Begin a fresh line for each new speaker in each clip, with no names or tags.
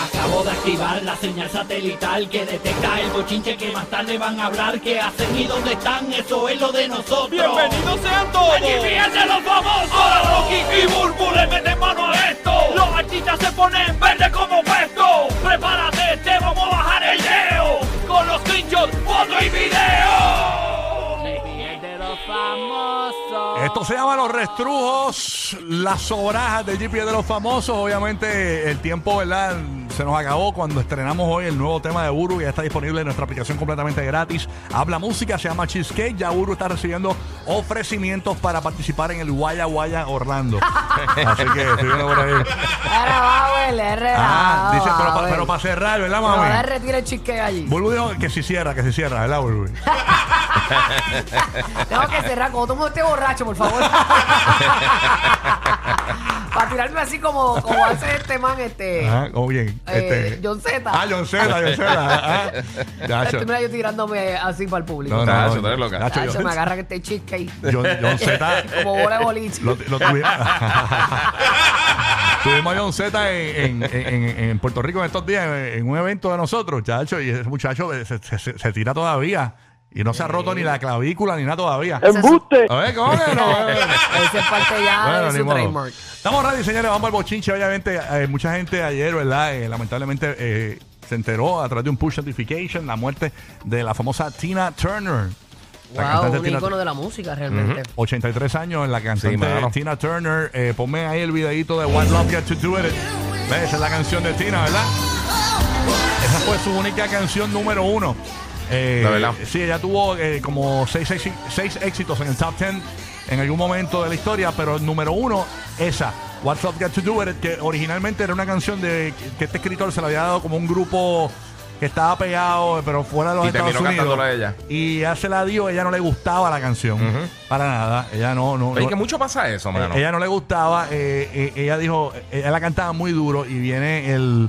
Acabo de activar la señal satelital que detecta el bochinche que más tarde van a hablar. ¿Qué hacen y dónde están? Eso es lo de nosotros.
¡Bienvenidos sean todos!
¡Allí vienen los famosos!
Ahora Rocky y Burbu le meten mano a esto.
Los artistas se ponen verde como puesto. Prepárate, te vamos a bajar el leo. Con los screenshots, foto y video. de los famosos.
Esto se llama Los Restrujos, las sobrajas del GPS de los famosos. Obviamente, el tiempo, ¿verdad? Se nos acabó cuando estrenamos hoy el nuevo tema de Uru. Ya está disponible en nuestra aplicación completamente gratis. Habla música, se llama Cheesecake. Ya Uru está recibiendo ofrecimientos para participar en el Guaya Guaya Orlando. Así que, síguelo por ahí.
Era Bauer, era
Ah, dice, pero, pa-
Bauer.
pero para cerrar, ¿verdad,
Pero ahora
mami?
retira el cheesecake allí.
Bulbu dijo que si cierra, que si cierra, ¿verdad, Bulbu?
Tengo que cerrar. Cuando todo el mundo esté borracho, por favor. Para tirarme así como, como hace este man, este.
Ajá, ¿cómo bien?
Eh,
Este-
John Z.
Ah, John Z, John Z. ah, ah.
Este, mira, yo tirándome así para el público.
No, no,
tú eres loca.
John-
me agarra que este cheesecake.
John, John Z.
como bola de boliche.
Lo, lo tuvi- Tuvimos a John Z en, en- en- en Puerto Rico en estos días, en un evento de nosotros, chacho, y ese muchacho se, se- se- se tira todavía. Y no se ha roto ni la clavícula ni nada todavía.
¡Embuste!
A ver, ¿cómo que no?
Esa es parte ya
Bueno,
de
ni
su
modo.
trademark.
Estamos ready, señores. Vamos al bochinche. Obviamente, eh, mucha gente ayer, ¿verdad? Eh, lamentablemente eh, se enteró a través de un push notification la muerte de la famosa Tina Turner. La
Wow,
cantante
un
Tina-
icono de la música realmente.
83 años en la
Sí,
cantante
mano.
Tina Turner. Eh, ponme ahí el videito de One Love Get to Do It. ¿Ves? Esa es la canción de Tina, ¿verdad? Esa fue su única canción número uno. Eh,
La verdad.
Sí, ella tuvo eh, como seis, seis- seis éxitos en el top 10 en algún momento de la historia, pero el número uno, esa. What's Love Got to Do It, que originalmente era una canción de que este escritor se la había dado como un grupo que estaba pegado, pero fuera de los
Y
Estados Unidos.
ella.
Y ya se la dio, ella no le gustaba la canción. Para nada. Ella no, no. No-
que mucho pasa eso, mano.
eh, Ella no le gustaba, eh, ella dijo, ella la cantaba muy duro y viene el,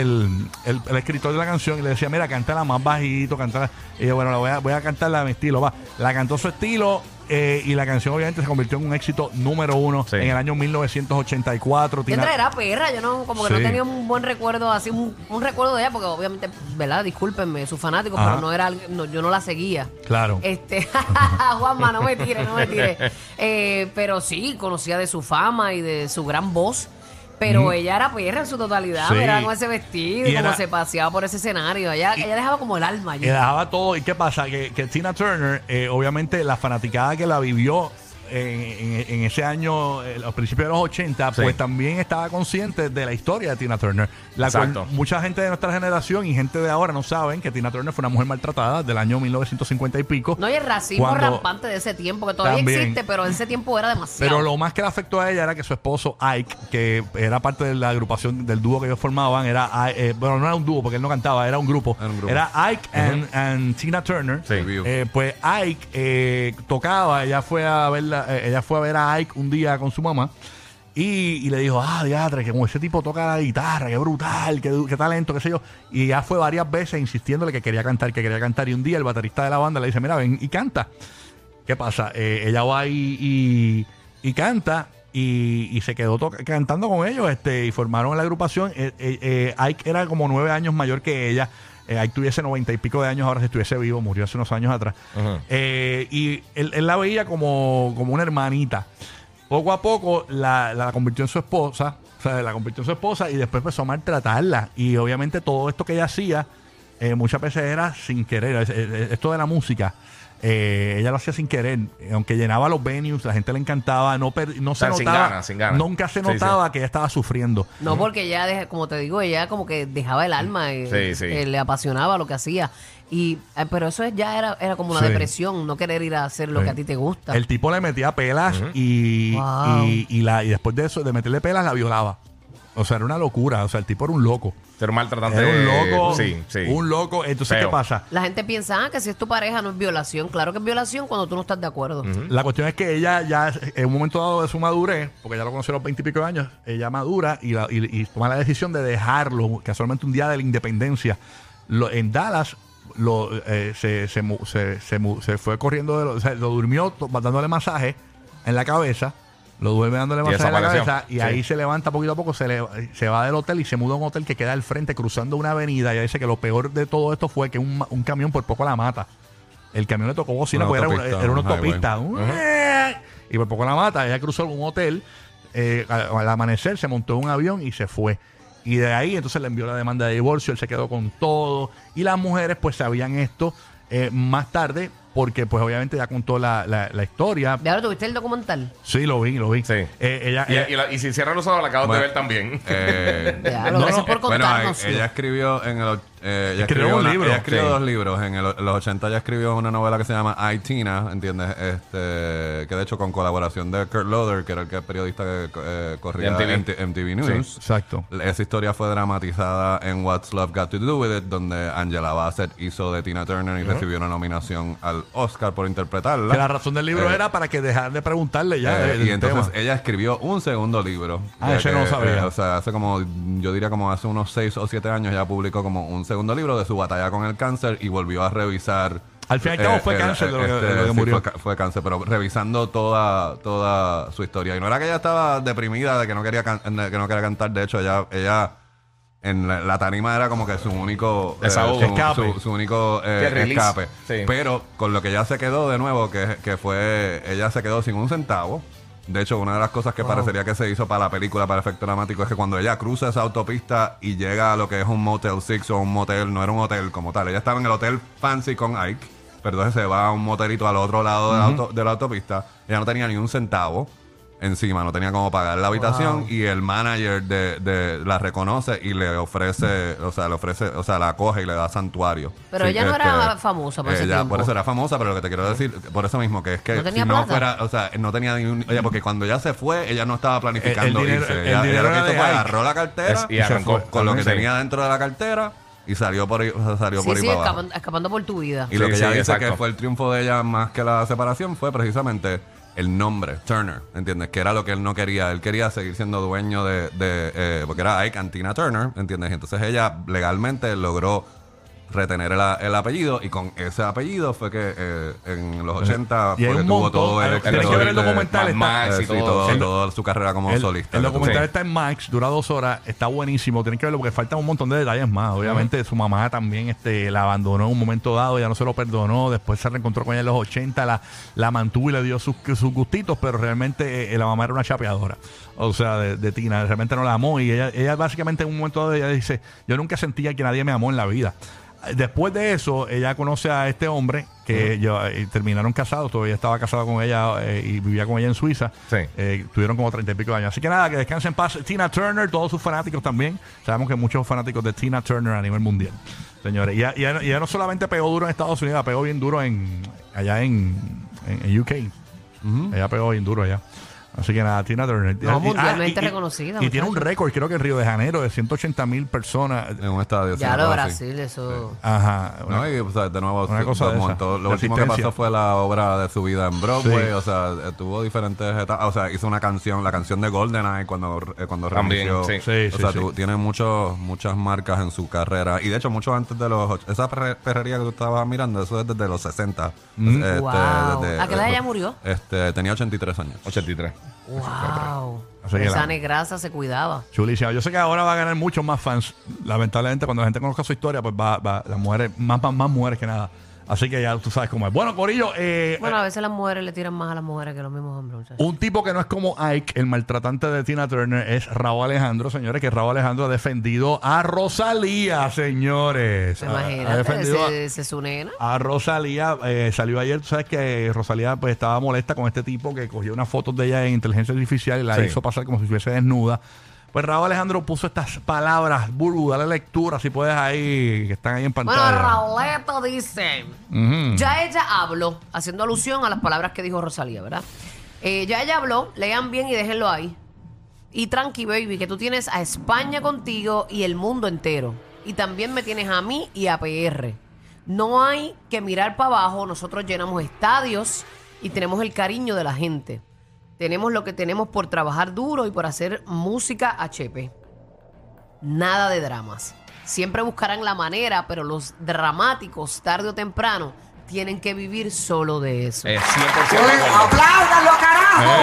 el, el- el escritor de la canción y le decía, mira, cántala más bajito, cántala. Y yo, bueno, la voy a, voy a cantarla a mi estilo, va. La cantó su estilo eh, y la canción obviamente se convirtió en un éxito número uno
Sí.
en el año 1984. Tina-
era perra, yo no, como que
Sí.
no tenía un buen recuerdo, así un, un recuerdo de ella, porque obviamente, ¿verdad? Discúlpenme, sus fanáticos,
Ajá.
pero no era, no, yo no la seguía.
Claro.
Este, Juanma, no me tire, no me tire. Eh, pero sí, conocía de su fama y de su gran voz. Pero ella era perra en su totalidad,
Sí.
era con ese vestido,
Y
como
era-
se paseaba por ese escenario. Ella, ella dejaba como el alma allí.
Y dejaba todo. ¿Y qué pasa? Que, que Tina Turner, eh, obviamente, la fanaticada que la vivió en, en- en ese año, eh, los principios de los 80,
Sí.
pues también estaba consciente de la historia de Tina Turner. La cual mucha gente de nuestra generación y gente de ahora no saben que Tina Turner fue una mujer maltratada del año 1950 y pico.
No, y el racismo
Cuando-
rampante de ese tiempo, que todavía
También.
existe, pero en ese tiempo era demasiado.
Pero lo más que le afectó a ella era que su esposo Ike, que era parte de la agrupación del dúo que ellos formaban, era eh, bueno, no era un dúo porque él no cantaba, era un grupo.
Era un grupo.
Era Ike and, and Tina Turner.
Sí.
Eh, pues Ike eh, tocaba, ella fue a verla, eh, ella fue a ver a Ike un día con su mamá. Y, le dijo, ah, diatre, que como ese tipo toca la guitarra, qué brutal, qué, qué talento, qué sé yo. Y ya fue varias veces insistiéndole que quería cantar, que quería cantar. Y un día el baterista de la banda le dice, mira, ven y canta. ¿Qué pasa? Eh, ella va y, y, canta y, y se quedó cantando con ellos este, y formaron la agrupación. Eh, Ike era como nueve años mayor que ella. Eh, Ike tuviese noventa y pico de años ahora si estuviese vivo, murió hace unos años atrás. Eh, y él, él la veía como, como una hermanita. Poco a poco la, la convirtió en su esposa, o sea, la convirtió en su esposa y después empezó a maltratarla. Y obviamente todo esto que ella hacía, eh, muchas veces era sin querer. Es- es- Esto de la música, eh, ella lo hacía sin querer. Aunque llenaba los venues, la gente le encantaba, no, per- no se
sea, sin
notaba,
ganas, sin ganas.
nunca se
Sí,
notaba que ella estaba sufriendo.
No, porque ella, deja- como te digo, ella como que dejaba el alma, eh,
Sí, sí.
eh, le apasionaba lo que hacía. Y, eh, pero eso es- ya era, era como una
Sí.
depresión, no querer ir a hacer lo
Sí.
que a ti te gusta.
El tipo le metía pelas y,
Wow.
y, y la, y después de eso, de meterle pelas, la violaba. O sea, era una locura. O sea, el tipo era un loco.
Ser maltratante.
Era un loco.
Sí, sí.
Un loco. Entonces,
Feo.
¿qué pasa?
La gente piensa ah, que si es tu pareja no es violación. Claro que es violación cuando tú no estás de acuerdo.
La cuestión es que ella ya, en un momento dado de su madurez, porque ya lo conoció a los veintipico de años, ella madura y, la- y- y toma la decisión de dejarlo, casualmente un día de la independencia. Lo- en Dallas lo, eh, se, se, mu- se, se mu- se fue corriendo, de lo, o sea, lo durmió dándole masaje en la cabeza Lo duerme dándole
Y
masaje en la cabeza y
Sí.
ahí se levanta poquito a poco, se, le- se va del hotel y se muda a un hotel que queda al frente cruzando una avenida. Ella dice que lo peor de todo esto fue que un, un camión por poco la mata. El camión le tocó bocina porque era una,
autopista,
era una
un
autopista. Y por poco la mata. Ella cruzó un hotel. eh, al, al amanecer se montó en un avión y se fue. Y de ahí entonces le envió la demanda de divorcio. Él se quedó con todo. Y las mujeres pues sabían esto eh, más tarde porque pues obviamente ya contó la, la, la historia.
¿Ya lo tuviste el documental?
Sí, lo vi, lo vi.
Sí.
Eh, ella,
Y,
ella-
y la- y si cierran los ojos, la acabas
Bueno,
de ver también.
Eh,
Ya, lo gracias por
Bueno,
contarnos.
eh, ella escribió en el, eh, ella
Escribió
escribió
un
una-
libro.
Ella escribió
Sí.
dos libros. En el- los 80 ella escribió una novela que se llama I, Tina, ¿entiendes? Este, que de hecho con colaboración de Kurt Loder, que era el que periodista que eh, corría
De MTV.
en MTV News.
exacto.
Esa historia fue dramatizada en What's Love Got to Do With It, donde Angela Bassett hizo de Tina Turner y recibió una nominación al Oscar por interpretarla.
Que la razón del libro
Eh,
era para que dejar de preguntarle ya.
eh, y entonces
tema.
ella escribió un segundo libro.
Ah, ese no sabía.
eh, o sea, hace como, yo diría como hace unos seis o siete años ya publicó como un segundo libro de su batalla con el cáncer y volvió a revisar.
Al fin y al cabo fue cáncer de lo que- de lo que
sí,
murió.
Fue, fue cáncer, pero revisando toda, toda su historia. Y no era que ella estaba deprimida de que no quería, que no quería cantar. De hecho, ella, ella en la, la tarima era como que su único eh, su,
Escape.
su- su único eh, escape.
Sí.
Pero con lo que ella se quedó de nuevo, que, que fue, ella se quedó sin un centavo. De hecho, una de las cosas que parecería que se hizo para la película, para efecto dramático, es que cuando ella cruza esa autopista y llega a lo que es un Motel Six o un motel, no era un hotel como tal, ella estaba en el hotel Fancy con Ike, pero entonces se va a un motelito al otro lado de, la auto- de la autopista, ella no tenía ni un centavo encima, no tenía cómo pagar la habitación y el manager de, de- la reconoce y le ofrece, o sea, le ofrece, o sea, la coge y le da santuario.
Pero ella no era famosa por ese
ella
tiempo.
por eso era famosa, pero lo que te quiero decir, por eso mismo, que es que
¿No tenía
si no
plata?
fuera, o sea, no tenía ni un, ella, porque cuando ella se fue, ella no estaba planificando
El- el dinero-
irse.
el
ella, lo que hizo fue agarró la cartera
Es- y
se
arrancó.
fue con lo que
Sí.
tenía dentro de la cartera y salió por ahí, o sea, salió
Sí,
por ahí
sí,
para abajo.
escapando, escapando por tu vida.
Y lo
Sí,
que ella dice
exacto.
que fue el triunfo de ella más que la separación fue precisamente el nombre, Turner, ¿entiendes? Que era lo que él no quería. Él quería seguir siendo dueño de... de, eh, porque era Ike Antina Turner, ¿entiendes? Y entonces ella legalmente logró retener el, el apellido y con ese apellido fue que eh, en los 80
Y hay
fue que
un
tuvo
montón,
todo el
tienes que ver el documental,
Mad
está-
Max y
Eh, sí,
todo,
el-
toda su carrera como
El,
solista.
el
que
documental está en Max, dura dos horas, está buenísimo. Tienen que verlo porque faltan un montón de detalles más. Obviamente, su mamá también este, la abandonó en un momento dado, ya no se lo perdonó. Después se reencontró con ella en los 80, la, la mantuvo y le dio sus, sus gustitos, pero realmente eh, la mamá era una chapeadora. O sea, de, de Tina, realmente no la amó. Y ella, ella básicamente en un momento dado, ella dice: Yo nunca sentía que nadie me amó en la vida. Después de eso, ella conoce a este hombre que yo- eh, terminaron casados, todavía estaba casado con ella eh, y vivía con ella en Suiza.
Sí.
Eh, tuvieron como treinta y pico de años. Así que nada, que descansen en paz. Tina Turner, todos sus fanáticos también. Sabemos que muchos fanáticos de Tina Turner a nivel mundial. Señores, y ella, y ella- y ella no solamente pegó duro en Estados Unidos, pegó bien duro en allá en, en, en UK. Ella pegó bien duro allá. Así que nada, Tina Turner.
No,
Ah, y-
mundialmente
y- y-
reconocida,
Y tiene un récord, creo que en Río de Janeiro, de 180 mil personas.
En un estadio.
Ya lo
así.
Brasil, eso.
Ajá.
No, y o sea, de nuevo,
Una cosa de
montó-
esa,
lo último que pasó fue la obra de su vida en Broadway,
Sí.
o sea, eh, tuvo diferentes etapas, o sea, hizo una canción, la canción de GoldenEye cuando, eh, cuando
También,
reinició.
sí.
Sí,
o
sí,
sea,
sí.
tu- tiene muchos, muchas marcas en su carrera, y de hecho, mucho antes de los, esa perre- perrería que tú estabas mirando, eso es desde los 60.
Mm.
Este,
Wow.
desde-
¿A qué edad ella murió?
Este, tenía 83 años.
83.
Wow.
Así que
Esa
la-
negrasa se cuidaba.
Chulísima. Yo sé que ahora va a ganar muchos más fans. Lamentablemente, cuando la gente conozca su historia, pues va, va las mujeres, más, más, más mujeres que nada. Así que ya tú sabes cómo es. Bueno, Corillo, eh,
Bueno, a veces las mujeres le tiran más a las mujeres que los mismos hombres, muchachos.
un tipo que no es como Ike, el maltratante de Tina Turner, es Raúl Alejandro, señores, que Raúl Alejandro ha defendido a Rosalía, señores. Ha- ha
Imagínate,
defendido a-
ese, ese es su nena.
a Rosalía eh, salió ayer, tú sabes que Rosalía pues estaba molesta con este tipo que cogió unas fotos de ella en inteligencia artificial y la
Sí.
hizo pasar como si estuviese desnuda. Pues Raúl Alejandro puso estas palabras, Burbu, dale lectura si puedes ahí, que están ahí en
Bueno,
pantalla.
Rauleta dice,
Ujú.
ya ella habló, haciendo alusión a las palabras que dijo Rosalía, ¿verdad? Eh, ya ella habló, lean bien y déjenlo ahí. Y tranqui, baby, que tú tienes a España contigo y el mundo entero. Y también me tienes a mí y a PR. No hay que mirar para abajo, nosotros llenamos estadios y tenemos el cariño de la gente. Tenemos lo que tenemos por trabajar duro y por hacer música HP. Nada de dramas. Siempre buscarán la manera, pero los dramáticos, tarde o temprano, tienen que vivir solo de eso.
Eh, 100% de acuerdo.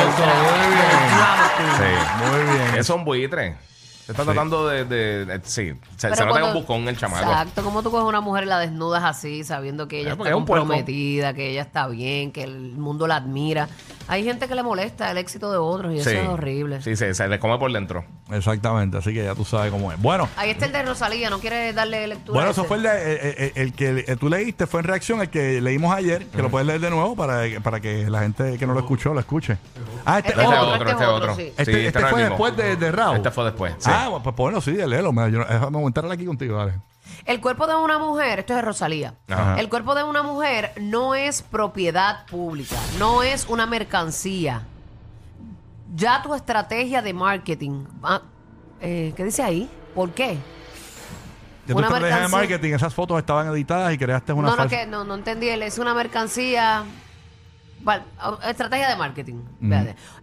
Eso, muy bien.
Sí.
Muy bien.
Es un buitre. Se está tratando de, de- de- Sí, se,
Pero
se nota
cuando-
un buscón el chamaco.
Exacto, como tú coges a una mujer y la desnudas así, sabiendo que ella
Eh, porque
está
es un puerco.
comprometida, que ella está bien, que el mundo la admira. Hay gente que le molesta el éxito de otros y eso
Sí.
es horrible.
Sí, sí, se le come por dentro.
Exactamente, así que ya tú sabes cómo es. Bueno,
Ahí está el de Rosalía, ¿no quieres darle lectura?
bueno,
a
eso
ese?
fue el, de- eh, eh, el que eh, tú leíste, fue en reacción al que leímos ayer, que lo puedes leer de nuevo para, para que la gente que no lo escuchó lo escuche. Ah, este,
Este
es
otro,
otro,
este es otro, sí.
este, este
este no es
fue
mismo.
después de, de Raúl.
Este fue después. sí.
Ah, pues ponlo, sí, léelo. me- yo- Déjame montarla aquí contigo, dale.
El cuerpo de una mujer, esto es de Rosalía.
Ajá.
El cuerpo de una mujer no es propiedad pública, no es una mercancía. Ya tu estrategia de marketing. ah, eh, ¿Qué dice ahí? ¿Por qué?
Ya tu
Una
estrategia de
mercancía.
marketing, esas fotos estaban editadas y creaste una
no, no, que, no, no entendí. Es una mercancía. Val- Estrategia de marketing.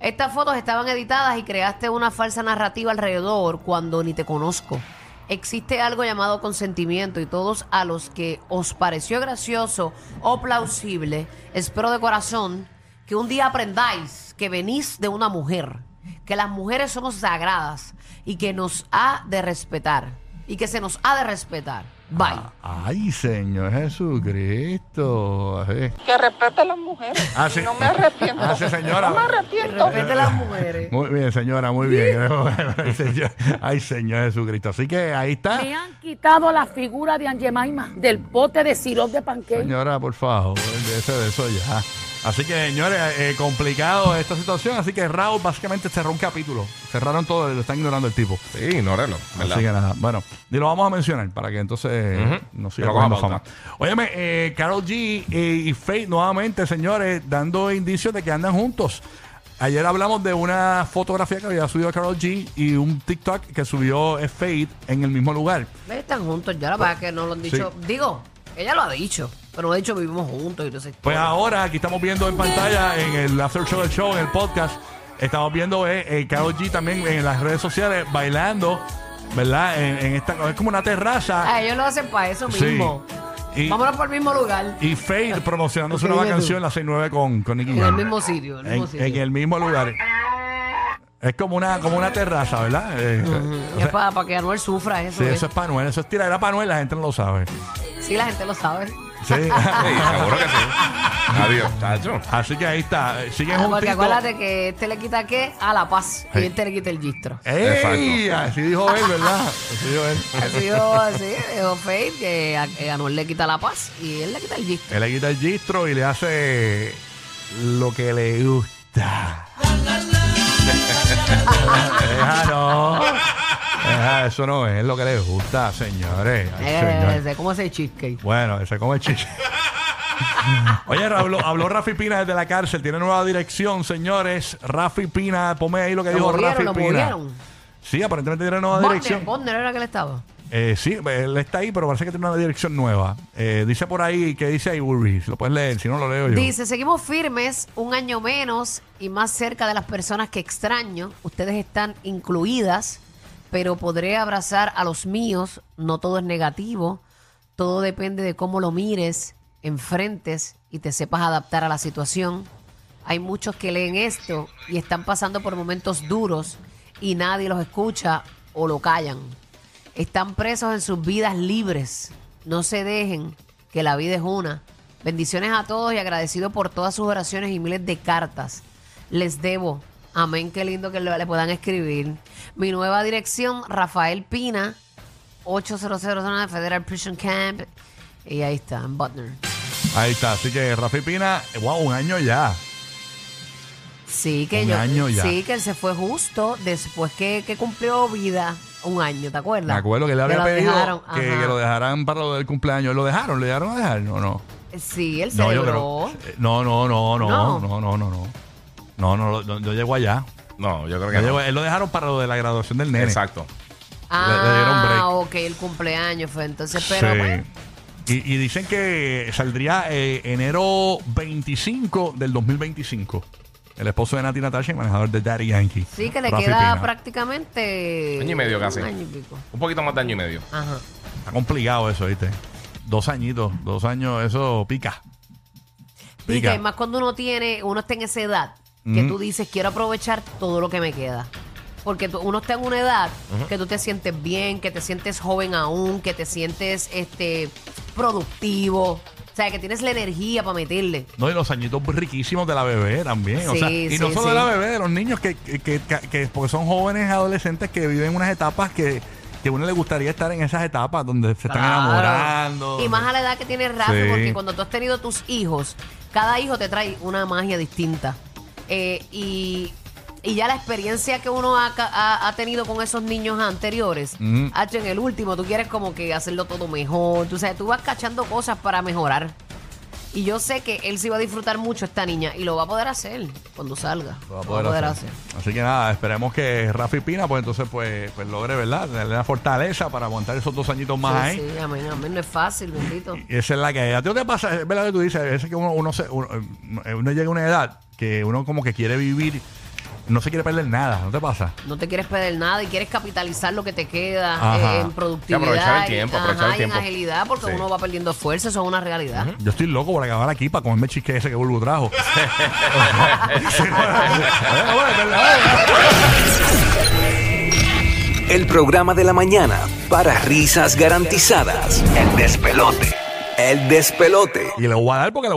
Estas fotos estaban editadas y creaste una falsa narrativa alrededor cuando ni te conozco. Existe algo llamado consentimiento y todos a los que os pareció gracioso o plausible, espero de corazón que un día aprendáis que venís de una mujer, que las mujeres somos sagradas y que nos ha de respetar y que se nos ha de respetar. Bye.
Ay, Señor Jesucristo. Así.
que respete a las mujeres.
Ah, sí.
No me arrepiento.
Ah, sí, señora.
No me arrepiento.
Respete a las mujeres.
Muy bien, señora, muy bien. Ay, señor- Jesucristo. Así que ahí está.
Me han quitado la figura de Angemaima del pote de sirope de panqueque.
Señora, por favor, de eso ya. Así que, señores, eh, complicado esta situación. Así que Raúl básicamente cerró un capítulo. Cerraron todo, lo están ignorando el tipo.
Sí, ignórelo. ¿verdad?
Así que nada, bueno, y lo vamos a mencionar para que entonces
Ujú.
no siga
coja
cogiendo fama. Óyeme, eh, Carol G eh, y Faith nuevamente, señores, dando indicios de que andan juntos. Ayer hablamos de una fotografía que había subido Carol G y un TikTok que subió eh, Faith en el mismo lugar.
Están juntos ya, la verdad es que no lo han dicho. Digo, ella lo ha dicho, pero ha dicho vivimos juntos y todo ese
Pues ahora aquí estamos viendo en pantalla en el After Show del Show, en el podcast, estamos viendo eh, eh, Karol G también en las redes sociales bailando, ¿verdad? En, en esta, es como una terraza.
Ah, ellos lo hacen para eso
Sí.
mismo.
Y,
Vámonos por el mismo lugar.
y Faith promocionando su
Ok,
nueva
tú.
canción, la 69 con, con Nicky
En el
Jam.
mismo sitio. En el mismo
En,
sitio.
en el mismo lugar. Es como una, como una terraza, ¿verdad? Eh, o
es
sea,
para, que Anuel sufra eso.
sí,
¿eh?
eso es Panuel, eso es tiradera a Panuel, la gente no lo sabe.
Sí, la gente lo sabe.
Sí.
Sí, seguro que sí. Adiós, chacho.
Así que ahí está, siguen
Ah, Porque
juntitos.
acuérdate que este le quita qué? A la paz.
Sí.
Y este le quita el gistro.
¡Ey! Así dijo él, ¿verdad? Así dijo él.
Así dijo, así, dijo Faith que a, que Anuel le quita la paz y él le quita el gistro.
Él le quita el gistro y le hace lo que le gusta. Deja, Deja, eso no es lo que le gusta, señores. Ay, señor.
Eh, ¿Cómo es el cheesecake?
Bueno, se come chiche. Oye, habló, habló Rafi Pina desde la cárcel. Tiene nueva dirección, señores. Rafi Pina, ponme ahí lo que
¿Lo
dijo? Rafi
¿Lo
Pina.
movieron?
Sí, aparentemente tiene nueva
Botner,
dirección.
Botner era que él estaba.
Eh, sí, él está ahí, pero parece que tiene una dirección nueva. Eh, dice por ahí, que dice ahí, Burry? Si lo puedes leer, si no lo leo yo.
Dice, seguimos firmes, un año menos y más cerca de las personas que extraño. Ustedes están incluidas, pero podré abrazar a los míos. No todo es negativo. Todo depende de cómo lo mires, enfrentes y te sepas adaptar a la situación. Hay muchos que leen esto y están pasando por momentos duros y nadie los escucha o lo callan. Están presos en sus vidas libres. No se dejen, que la vida es una. Bendiciones a todos y agradecido por todas sus oraciones y miles de cartas. Les debo. Amén, qué lindo que le puedan escribir. Mi nueva dirección, Rafael Pina, 8009 Federal Prison Camp. Y ahí está, en Butner.
Ahí está, así que Rafi Pina, wow, un año ya.
Sí, que
Un
yo.
año ya.
Sí, que él se fue justo después que, que cumplió vida. Un año, ¿te acuerdas?
Me acuerdo que le había pedido
dejaron,
que, lo dejaran para lo del cumpleaños. ¿Lo dejaron? ¿Lo dejaron a dejar? No, no.
Sí, él
No,
celebró.
creo. eh, No, no, no, no,
No.
no, no, no, no. No, no, no, no llegó allá.
No, yo creo
No
que no.
llegó- él lo dejaron para lo de la graduación del nene.
Exacto.
Le- le dieron break.
Ah, ok, el cumpleaños fue entonces, pero
Sí.
bueno.
Y, y dicen que saldría eh, enero 25 del 2025. El esposo de Nati Natasha y manejador de Daddy Yankee.
Sí, que le
Rafi
queda
Pina.
prácticamente.
Año y medio casi.
Un año y pico.
Un poquito más de año y medio.
Ajá.
Está complicado eso, ¿viste? Dos añitos, dos años, eso pica.
Y
Pica.
que más cuando uno tiene, uno está en esa edad, que tú dices, quiero aprovechar todo lo que me queda. Porque tú- uno está en una edad que tú te sientes bien, que te sientes joven aún, que te sientes este productivo. O sea, que tienes la energía para meterle.
No, y los añitos riquísimos de la bebé también. o
Sí,
sea, y no
sí,
solo
sí.
de la bebé, de los niños que, que, que- que- porque son jóvenes adolescentes que viven unas etapas que, que a uno le gustaría estar en esas etapas donde se están
Claro.
enamorando.
Y más a la edad que tiene Rafa,
Sí.
porque cuando tú has tenido tus hijos, cada hijo te trae una magia distinta. Eh, y, y ya la experiencia que uno ha, ha- ha tenido con esos niños anteriores,
Ujú.
hacho, en el último, tú quieres como que hacerlo todo mejor. Tú sabes, tú vas cachando cosas para mejorar. Y yo sé que él sí va a disfrutar mucho esta niña y lo va a poder hacer cuando salga.
Lo va a poder hacer. Así que nada, esperemos que Rafi Pina, pues entonces, pues, pues logre, ¿verdad? Darle la fortaleza para aguantar esos dos añitos más ahí.
Sí, sí, amén, amén. No es fácil, bendito.
Y esa es la que a ti no te pasa, es verdad que tú dices, veces que uno, uno, se- uno, eh, uno llega a una edad que uno como que quiere vivir, no se quiere perder nada, ¿no te pasa?
No te quieres perder nada y quieres capitalizar lo que te queda
Ajá.
eh, en productividad.
Sí, aprovechar el
y-
tiempo,
ajá,
aprovechar el
y
tiempo.
en agilidad porque
Sí.
uno va perdiendo fuerza, eso es una realidad.
Yo estoy loco por acabar aquí para comerme el chisque ese que Bulbo trajo. Sí, bueno, bueno, es verdad.
El programa de la mañana para risas garantizadas. El despelote. El despelote.
Y le voy a dar porque le